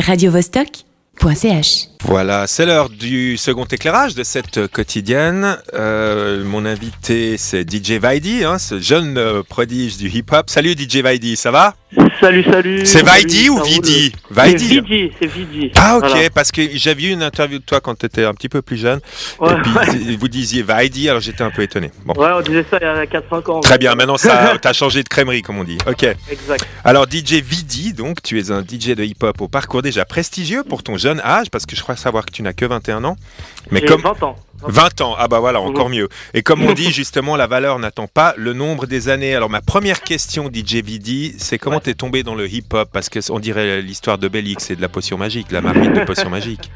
radiovostok.ch. Voilà, c'est l'heure du second éclairage de cette quotidienne. Euh, mon invité, c'est DJ Vaidi, hein, ce jeune euh, prodige du hip-hop. Salut DJ Vaidi, ça va? Salut, salut. C'est Vaidi ou. Vidi? C'est Vaidi. Vidi, c'est Vidi. Ah ok, Voilà. parce que j'ai vu une interview de toi quand tu étais un petit peu plus jeune. Ouais, et puis ouais. vous disiez Vaidi, alors j'étais un peu étonné. Bon. Ouais, on disait ça il y a 4-5 ans. Très bien, maintenant ça t'as changé de crèmerie comme on dit. Ok. Exact. Alors DJ Vidi, donc tu es un DJ de hip-hop au parcours déjà prestigieux pour ton jeune âge, parce que je crois savoir que tu n'as que 21 ans. Mais comme 20 ans. 20 ans, ah bah voilà, encore Mhm. mieux. Et comme on dit justement, la valeur n'attend pas le nombre des années. Alors ma première question, DJ Vidi, c'est comment Ouais. t'es tombé dans le hip-hop? Parce que on dirait l'histoire de Bélix et de la potion magique, la marmite de potion magique.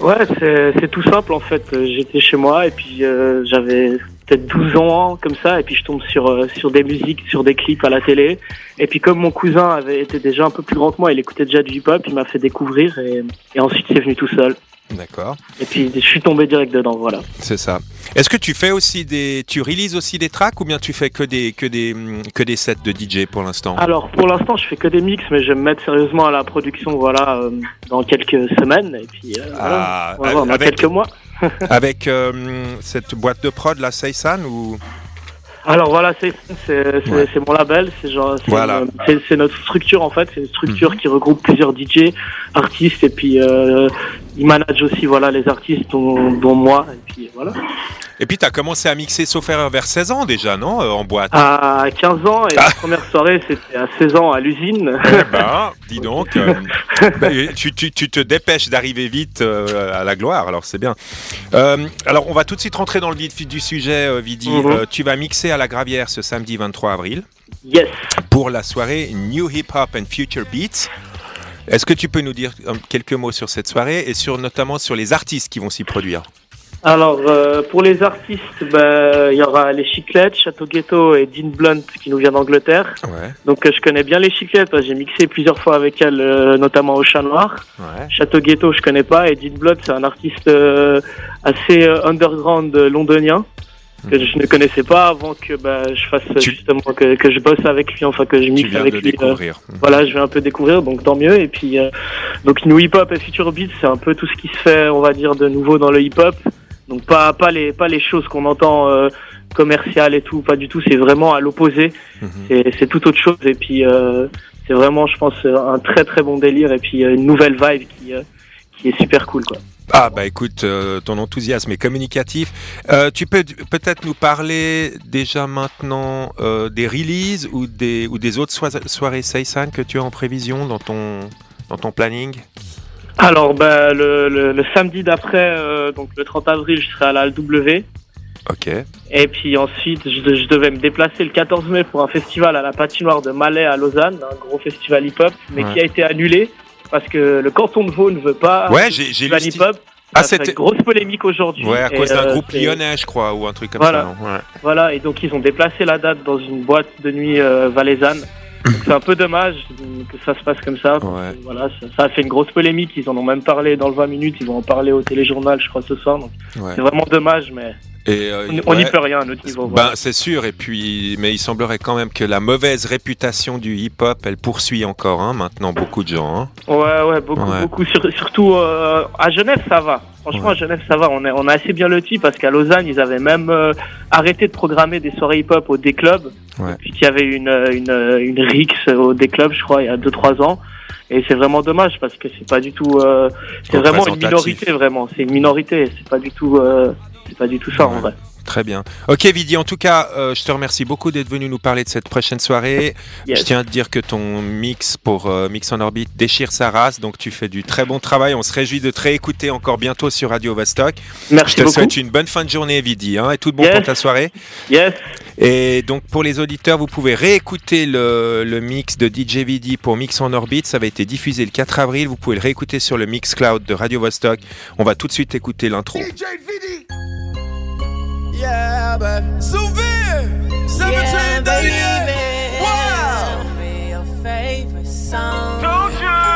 Ouais, c'est tout simple en fait. J'étais chez moi et puis euh, j'avais peut-être 12 ans comme ça et puis je tombe sur euh, sur des musiques, sur des clips à la télé. Et puis comme mon cousin avait été déjà un peu plus grand que moi, il écoutait déjà du hip-hop, il m'a fait découvrir et, et ensuite c'est venu tout seul. D'accord, Et puis je suis tombé direct dedans, voilà. c'est ça. Est-ce que tu fais aussi des, tu releases aussi des tracks ou bien tu fais que des que des hum, que des sets de DJ pour l'instant? Alors pour l'instant je fais que des mix mais je vais me mettre sérieusement à la production voilà euh, dans quelques semaines et puis euh, Ah, voilà. On va voir, dans avec- quelques mois. Avec euh, cette boîte de prod, la Seisan ou? Alors voilà, c'est Ouais. mon label, c'est genre c'est Voilà. notre structure en fait, c'est une structure Mhm. qui regroupe plusieurs DJ, artistes et puis euh, ils managent aussi voilà les artistes dont, dont moi et puis voilà. Et puis tu as commencé à mixer sauf erreur vers 16 ans déjà, non euh, En boîte. À 15 ans et Ah. la première soirée c'était à 16 ans à l'usine. Eh ben, dis donc, euh, bah, tu, tu- tu te dépêches d'arriver vite euh, à la gloire, alors c'est bien. Euh, alors on va tout de suite rentrer dans le vif du sujet, Vidi. Mhm. Tu vas mixer à la Gravière ce samedi 23 avril yes. pour la soirée New Hip Hop and Future Beats. Est-ce que tu peux nous dire quelques mots sur cette soirée et sur notamment sur les artistes qui vont s'y produire? Alors euh, pour les artistes, ben, il y aura les Chiclettes, Château Ghetto et Dean Blunt qui nous vient d'Angleterre. Ouais, Donc euh, je connais bien les Chiclettes j'ai mixé plusieurs fois avec elle, euh, notamment au Chat Noir. ouais. Château Ghetto, je connais pas. Et Dean Blood, c'est un artiste euh, assez euh, underground londonien que je ne connaissais pas avant que bah, je fasse Tu- justement que, que je bosse avec lui, enfin que je mixe avec de lui. euh, découvrir. voilà, je vais un peu découvrir, donc tant mieux. Et puis euh, donc New Hip Hop et Future Beats, c'est un peu tout ce qui se fait, on va dire, de nouveau dans le hip hop. Donc pas pas les pas les choses qu'on entend euh, commerciales et tout, pas du tout. C'est vraiment à l'opposé. Mhm. C'est tout autre chose. Et puis euh, c'est vraiment, je pense, un très très bon délire et puis euh, une nouvelle vibe qui qui est super cool quoi. Ah bah écoute, euh, ton enthousiasme est communicatif. Euh, tu peux peut-être nous parler déjà maintenant euh, des releases ou des, ou des autres soi- soirées Seisan que tu as en prévision dans ton, dans ton planning? Alors, ben, le, le, le samedi d'après, euh, donc le 30 avril, je serai à la LW. Ok. Et puis ensuite, je, de- je devais me déplacer le 14 mai pour un festival à la patinoire de Malais à Lausanne, un gros festival hip-hop, mais Ouais. qui a été annulé parce que le canton de Vaud ne veut pas Ouais, j'ai hip-hop. Ah, c'était. grosse polémique aujourd'hui. Ouais, à cause d'un euh, groupe lyonnais, je crois, ou un truc comme Voilà. ça. non Ouais. Voilà, et donc ils ont déplacé la date dans une boîte de nuit euh, valaisanne. C'est un peu dommage que ça se passe comme ça. Ouais. Voilà, ça, ça a fait une grosse polémique. Ils en ont même parlé dans le 20 minutes. Ils vont en parler au téléjournal, je crois, ce soir. Ouais. c'est vraiment dommage, mais Et, euh, on n'y ouais, peut rien à notre niveau. Ben, voilà. c'est sûr, et puis, mais il semblerait quand même que la mauvaise réputation du hip-hop, elle poursuit encore, hein, maintenant, beaucoup de gens. hein. Ouais, ouais, beaucoup, Ouais. beaucoup. Sur- surtout euh, à Genève, ça va. Franchement, Ouais. à Genève, ça va. On, est, on a assez bien loti parce qu'à Lausanne, ils avaient même euh, arrêté de programmer des soirées hip-hop au D-Club. Ouais. Puis qu'il y avait une, une, une Rix au D-Club, je crois, il y a 2-3 ans. Et c'est vraiment dommage parce que c'est pas du tout. euh, c'est vraiment une minorité, vraiment. C'est une minorité. C'est pas du tout. euh, c'est pas du tout ça en vrai. Très bien. Ok, Vidi, en tout cas, euh, je te remercie beaucoup d'être venu nous parler de cette prochaine soirée. Yes. Je tiens à te dire que ton mix pour euh, Mix en orbite déchire sa race, donc tu fais du très bon travail. On se réjouit de te réécouter encore bientôt sur Radio Vostok. Je Merci te beaucoup. souhaite une bonne fin de journée, Vidi, hein, et tout de bon Yes. pour ta soirée. Yes. Et donc pour les auditeurs, vous pouvez réécouter le, le mix de DJ Vidi pour Mix en orbite. Ça va été diffusé le 4 avril. Vous pouvez le réécouter sur le Mix Cloud de Radio Vostok. On va tout de suite écouter l'intro. DJ. Yeah, baby. Souvenir. 1738. Wow.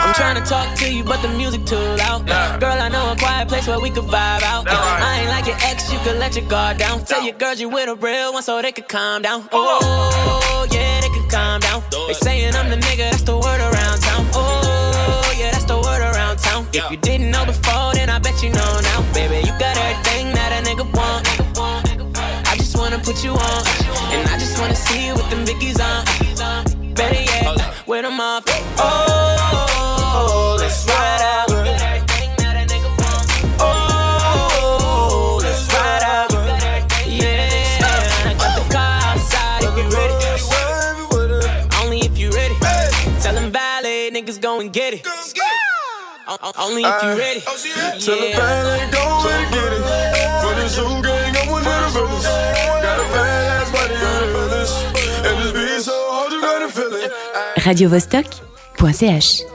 I'm trying to talk to you, but the music too loud. Girl, I know a quiet place where we could vibe out. I ain't like your ex, you could let your guard down. Tell your girls you with a real one so they could calm down. Oh, yeah, they could calm down. They saying I'm the nigga, that's the word around town. Oh, yeah, that's the word around town. If you didn't know before, then I bet you know now. Baby, you got everything that a nigga want put you on. And I just wanna see you with them Vickies on. Better yet, wear them off. Oh, oh, oh, let's ride out. Niggas go and get it. Only if you ready. Oh, she ready. Tell the band go and radiovostok.ch